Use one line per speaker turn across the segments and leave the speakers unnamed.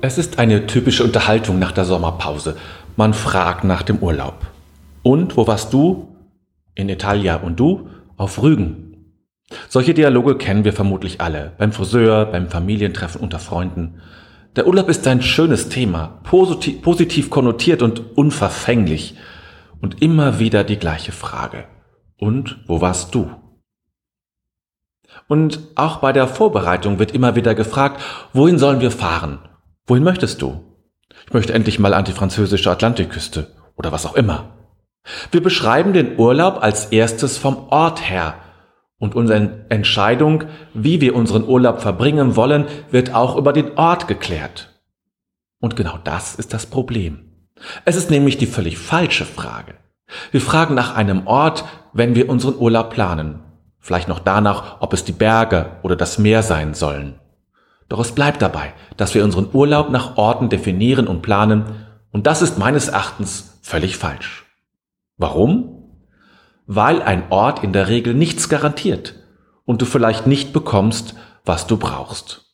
Es ist eine typische Unterhaltung nach der Sommerpause. Man fragt nach dem Urlaub. Und wo warst du? In Italia und du? Auf Rügen. Solche Dialoge kennen wir vermutlich alle. Beim Friseur, beim Familientreffen unter Freunden. Der Urlaub ist ein schönes Thema, positiv, positiv konnotiert und unverfänglich. Und immer wieder die gleiche Frage. Und wo warst du? Und auch bei der Vorbereitung wird immer wieder gefragt, wohin sollen wir fahren? Wohin möchtest du? Ich möchte endlich mal an die französische Atlantikküste oder was auch immer. Wir beschreiben den Urlaub als erstes vom Ort her und unsere Entscheidung, wie wir unseren Urlaub verbringen wollen, wird auch über den Ort geklärt. Und genau das ist das Problem. Es ist nämlich die völlig falsche Frage. Wir fragen nach einem Ort, wenn wir unseren Urlaub planen. Vielleicht noch danach, ob es die Berge oder das Meer sein sollen. Doch es bleibt dabei, dass wir unseren Urlaub nach Orten definieren und planen, und das ist meines Erachtens völlig falsch. Warum? Weil ein Ort in der Regel nichts garantiert und du vielleicht nicht bekommst, was du brauchst.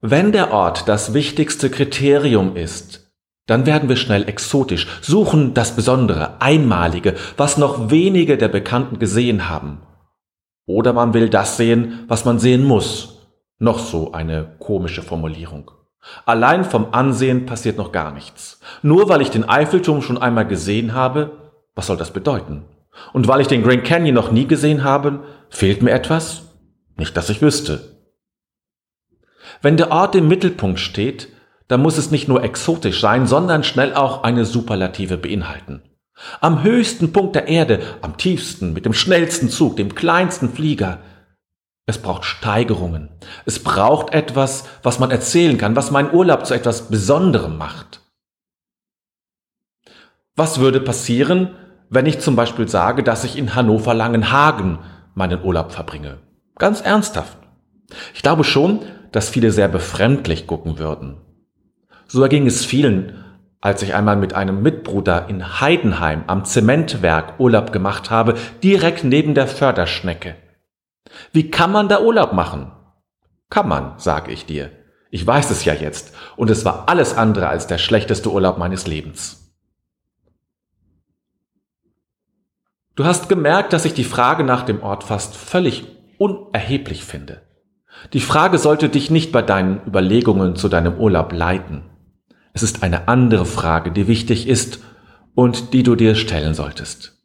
Wenn der Ort das wichtigste Kriterium ist, dann werden wir schnell exotisch, suchen das Besondere, Einmalige, was noch wenige der Bekannten gesehen haben. Oder man will das sehen, was man sehen muss. Noch so eine komische Formulierung. Allein vom Ansehen passiert noch gar nichts. Nur weil ich den Eiffelturm schon einmal gesehen habe, was soll das bedeuten? Und weil ich den Grand Canyon noch nie gesehen habe, fehlt mir etwas? Nicht, dass ich wüsste. Wenn der Ort im Mittelpunkt steht, dann muss es nicht nur exotisch sein, sondern schnell auch eine Superlative beinhalten. Am höchsten Punkt der Erde, am tiefsten, mit dem schnellsten Zug, dem kleinsten Flieger. Es braucht Steigerungen. Es braucht etwas, was man erzählen kann, was meinen Urlaub zu etwas Besonderem macht. Was würde passieren, wenn ich zum Beispiel sage, dass ich in Hannover Langenhagen meinen Urlaub verbringe? Ganz ernsthaft. Ich glaube schon, dass viele sehr befremdlich gucken würden. So erging es vielen, als ich einmal mit einem Mitbruder in Heidenheim am Zementwerk Urlaub gemacht habe, direkt neben der Förderschnecke. Wie kann man da Urlaub machen? Kann man, sage ich dir. Ich weiß es ja jetzt, und es war alles andere als der schlechteste Urlaub meines Lebens. Du hast gemerkt, dass ich die Frage nach dem Ort fast völlig unerheblich finde. Die Frage sollte dich nicht bei deinen Überlegungen zu deinem Urlaub leiten. Es ist eine andere Frage, die wichtig ist und die du dir stellen solltest.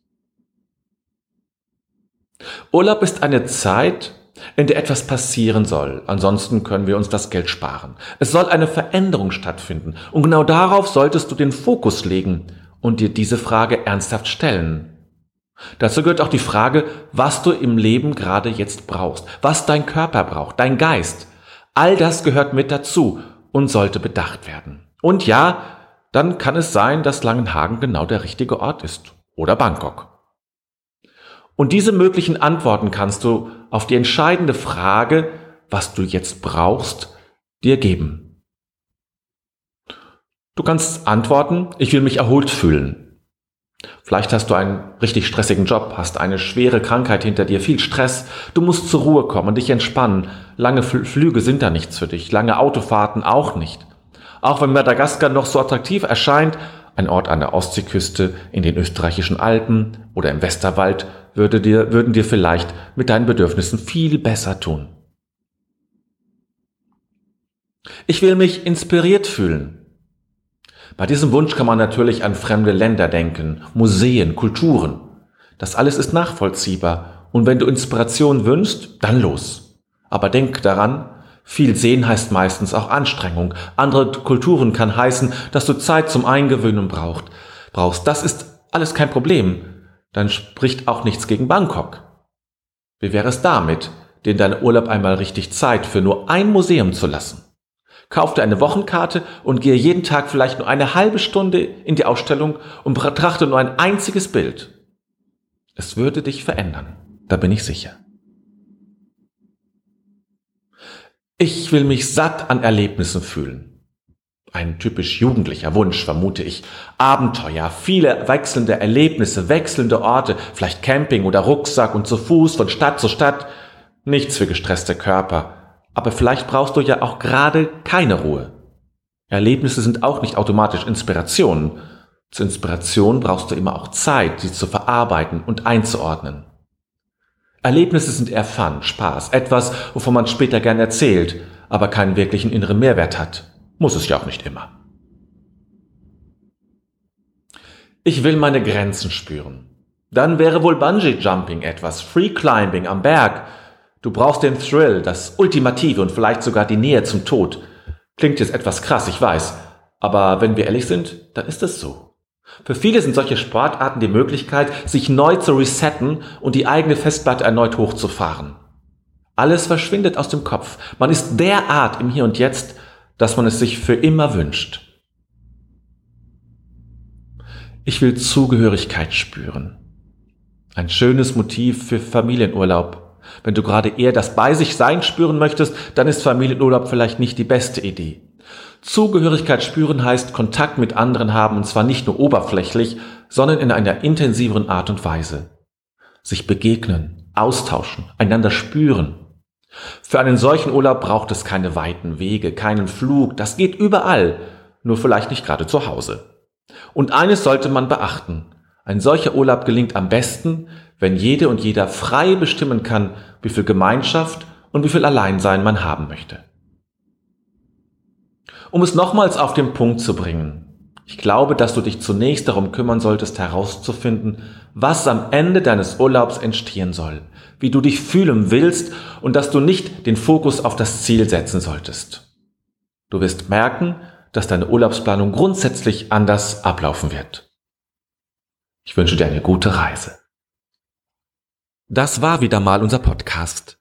Urlaub ist eine Zeit, in der etwas passieren soll. Ansonsten können wir uns das Geld sparen. Es soll eine Veränderung stattfinden. Und genau darauf solltest du den Fokus legen und dir diese Frage ernsthaft stellen. Dazu gehört auch die Frage, was du im Leben gerade jetzt brauchst, was dein Körper braucht, dein Geist. All das gehört mit dazu und sollte bedacht werden. Und ja, dann kann es sein, dass Langenhagen genau der richtige Ort ist. Oder Bangkok. Und diese möglichen Antworten kannst du auf die entscheidende Frage, was du jetzt brauchst, dir geben. Du kannst antworten, ich will mich erholt fühlen. Vielleicht hast du einen richtig stressigen Job, hast eine schwere Krankheit hinter dir, viel Stress, du musst zur Ruhe kommen dich entspannen. Lange Flüge sind da nichts für dich, lange Autofahrten auch nicht. Auch wenn Madagaskar noch so attraktiv erscheint, ein Ort an der Ostseeküste, in den österreichischen Alpen oder im Westerwald würde dir, würden dir vielleicht mit deinen Bedürfnissen viel besser tun. Ich will mich inspiriert fühlen. Bei diesem Wunsch kann man natürlich an fremde Länder denken, Museen, Kulturen. Das alles ist nachvollziehbar. Und wenn du Inspiration wünschst, dann los. Aber denk daran, viel sehen heißt meistens auch Anstrengung. Andere Kulturen kann heißen, dass du Zeit zum Eingewöhnen braucht, brauchst. Das ist alles kein Problem. Dann spricht auch nichts gegen Bangkok. Wie wäre es damit, dir in deinem Urlaub einmal richtig Zeit für nur ein Museum zu lassen? Kauf dir eine Wochenkarte und gehe jeden Tag vielleicht nur eine halbe Stunde in die Ausstellung und betrachte nur ein einziges Bild. Es würde dich verändern, da bin ich sicher. Ich will mich satt an Erlebnissen fühlen. Ein typisch jugendlicher Wunsch, vermute ich. Abenteuer, viele wechselnde Erlebnisse, wechselnde Orte, vielleicht Camping oder Rucksack und zu Fuß von Stadt zu Stadt. Nichts für gestresste Körper. Aber vielleicht brauchst du ja auch gerade keine Ruhe. Erlebnisse sind auch nicht automatisch Inspirationen. Zur Inspiration brauchst du immer auch Zeit, sie zu verarbeiten und einzuordnen. Erlebnisse sind eher Fun, Spaß, etwas, wovon man später gern erzählt, aber keinen wirklichen inneren Mehrwert hat. Muss es ja auch nicht immer. Ich will meine Grenzen spüren. Dann wäre wohl Bungee Jumping etwas, Free Climbing am Berg. Du brauchst den Thrill, das Ultimative und vielleicht sogar die Nähe zum Tod. Klingt jetzt etwas krass, ich weiß. Aber wenn wir ehrlich sind, dann ist es so. Für viele sind solche Sportarten die Möglichkeit, sich neu zu resetten und die eigene Festplatte erneut hochzufahren. Alles verschwindet aus dem Kopf. Man ist derart im Hier und Jetzt, dass man es sich für immer wünscht. Ich will Zugehörigkeit spüren. Ein schönes Motiv für Familienurlaub. Wenn du gerade eher das Bei sich Sein spüren möchtest, dann ist Familienurlaub vielleicht nicht die beste Idee. Zugehörigkeit spüren heißt Kontakt mit anderen haben und zwar nicht nur oberflächlich, sondern in einer intensiveren Art und Weise. Sich begegnen, austauschen, einander spüren. Für einen solchen Urlaub braucht es keine weiten Wege, keinen Flug, das geht überall, nur vielleicht nicht gerade zu Hause. Und eines sollte man beachten. Ein solcher Urlaub gelingt am besten, wenn jede und jeder frei bestimmen kann, wie viel Gemeinschaft und wie viel Alleinsein man haben möchte. Um es nochmals auf den Punkt zu bringen. Ich glaube, dass du dich zunächst darum kümmern solltest, herauszufinden, was am Ende deines Urlaubs entstehen soll, wie du dich fühlen willst und dass du nicht den Fokus auf das Ziel setzen solltest. Du wirst merken, dass deine Urlaubsplanung grundsätzlich anders ablaufen wird. Ich wünsche dir eine gute Reise. Das war wieder mal unser Podcast.